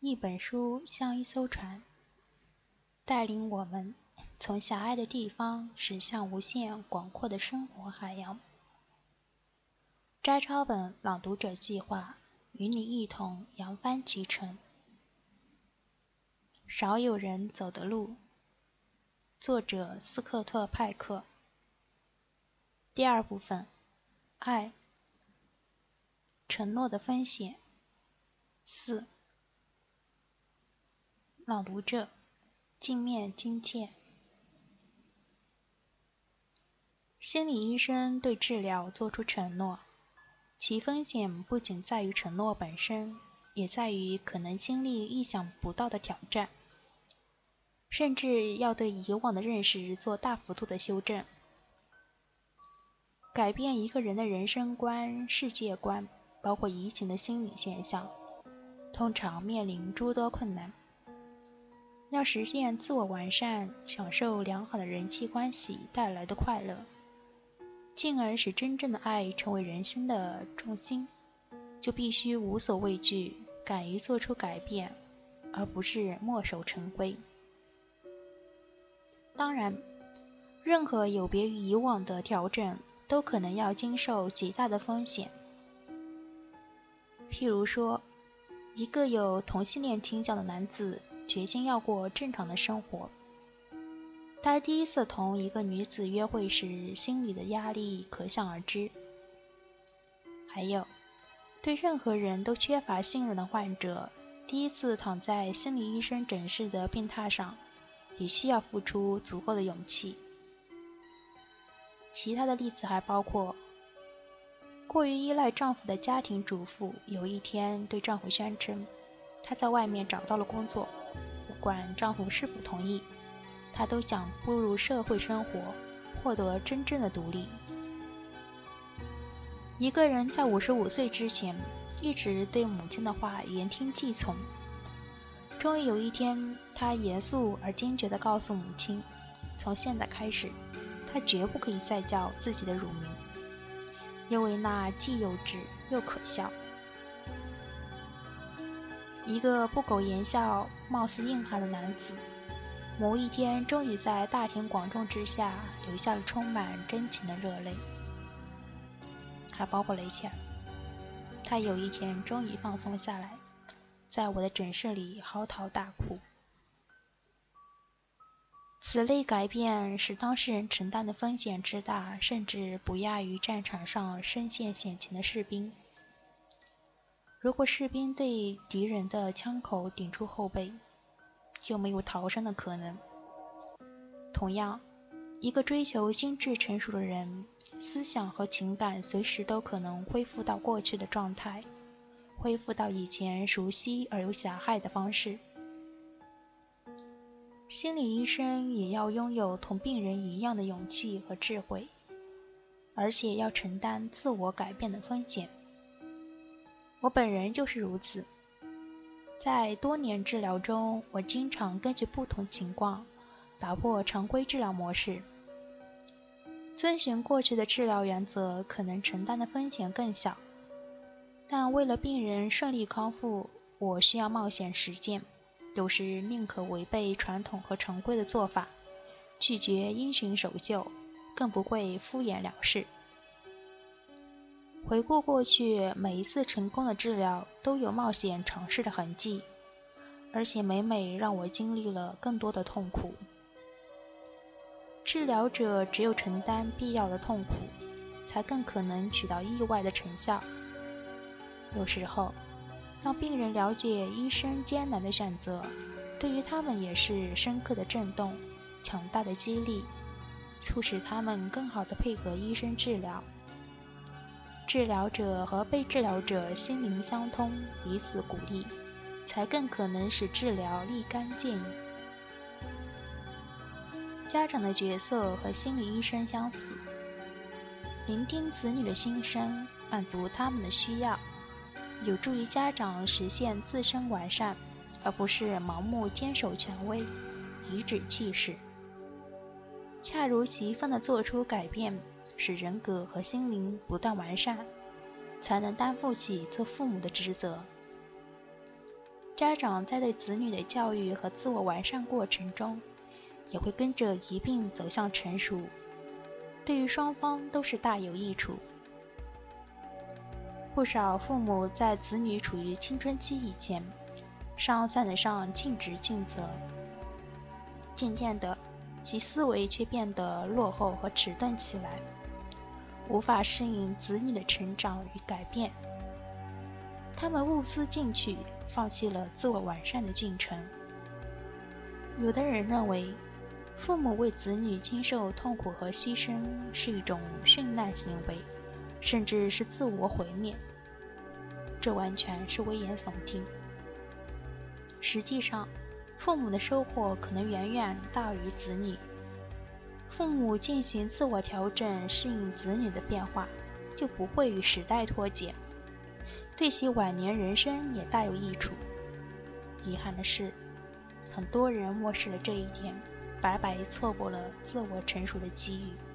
一本书像一艘船，带领我们从狭隘的地方驶向无限广阔的生活海洋。摘抄本朗读者计划与你一同扬帆启程。少有人走的路。作者斯科特·派克。第二部分，爱，承诺的风险。四。朗读者：镜面金剑。心理医生对治疗作出承诺，其风险不仅在于承诺本身，也在于可能经历意想不到的挑战，甚至要对以往的认识做大幅度的修正。改变一个人的人生观、世界观，包括移情的心理现象，通常面临诸多困难。要实现自我完善，享受良好的人际关系带来的快乐，进而使真正的爱成为人生的重心，就必须无所畏惧，敢于做出改变，而不是墨守成规。当然，任何有别于以往的调整，都可能要经受极大的风险。譬如说，一个有同性恋倾向的男子。决心要过正常的生活。他第一次同一个女子约会时，心里的压力可想而知。还有，对任何人都缺乏信任的患者，第一次躺在心理医生诊室的病榻上，也需要付出足够的勇气。其他的例子还包括：过于依赖丈夫的家庭主妇，有一天对丈夫宣称，她在外面找到了工作。不管丈夫是否同意，她都想步入社会生活，获得真正的独立。一个人在五十五岁之前，一直对母亲的话言听计从。终于有一天，他严肃而坚决地告诉母亲：“从现在开始，他绝不可以再叫自己的乳名，因为那既幼稚又可笑。”一个不苟言笑、貌似硬汉的男子，某一天终于在大庭广众之下流下了充满真情的热泪，还包括雷切尔。他有一天终于放松下来，在我的诊室里嚎啕大哭。此类改变使当事人承担的风险之大，甚至不亚于战场上身陷险情的士兵。如果士兵对敌人的枪口顶住后背，就没有逃生的可能。同样，一个追求心智成熟的人，思想和情感随时都可能恢复到过去的状态，恢复到以前熟悉而又狭隘的方式。心理医生也要拥有同病人一样的勇气和智慧，而且要承担自我改变的风险。我本人就是如此，在多年治疗中，我经常根据不同情况打破常规治疗模式。遵循过去的治疗原则，可能承担的风险更小，但为了病人顺利康复，我需要冒险实践，有时宁可违背传统和常规的做法，拒绝因循守旧，更不会敷衍了事。回顾过去，每一次成功的治疗都有冒险尝试的痕迹，而且每每让我经历了更多的痛苦。治疗者只有承担必要的痛苦，才更可能取到意外的成效。有时候，让病人了解医生艰难的选择，对于他们也是深刻的震动、强大的激励，促使他们更好的配合医生治疗。治疗者和被治疗者心灵相通，彼此鼓励，才更可能使治疗立竿见影。家长的角色和心理医生相似，聆听子女的心声，满足他们的需要，有助于家长实现自身完善，而不是盲目坚守权威，颐指气使。恰如其分地做出改变。使人格和心灵不断完善，才能担负起做父母的职责。家长在对子女的教育和自我完善过程中，也会跟着一并走向成熟，对于双方都是大有益处。不少父母在子女处于青春期以前，尚算得上尽职尽责，渐渐的，其思维却变得落后和迟钝起来。无法适应子女的成长与改变，他们误思进取，放弃了自我完善的进程。有的人认为，父母为子女经受痛苦和牺牲是一种殉难行为，甚至是自我毁灭。这完全是危言耸听。实际上，父母的收获可能远远大于子女。父母进行自我调整，适应子女的变化，就不会与时代脱节，对其晚年人生也大有益处。遗憾的是，很多人漠视了这一点，白白错过了自我成熟的机遇。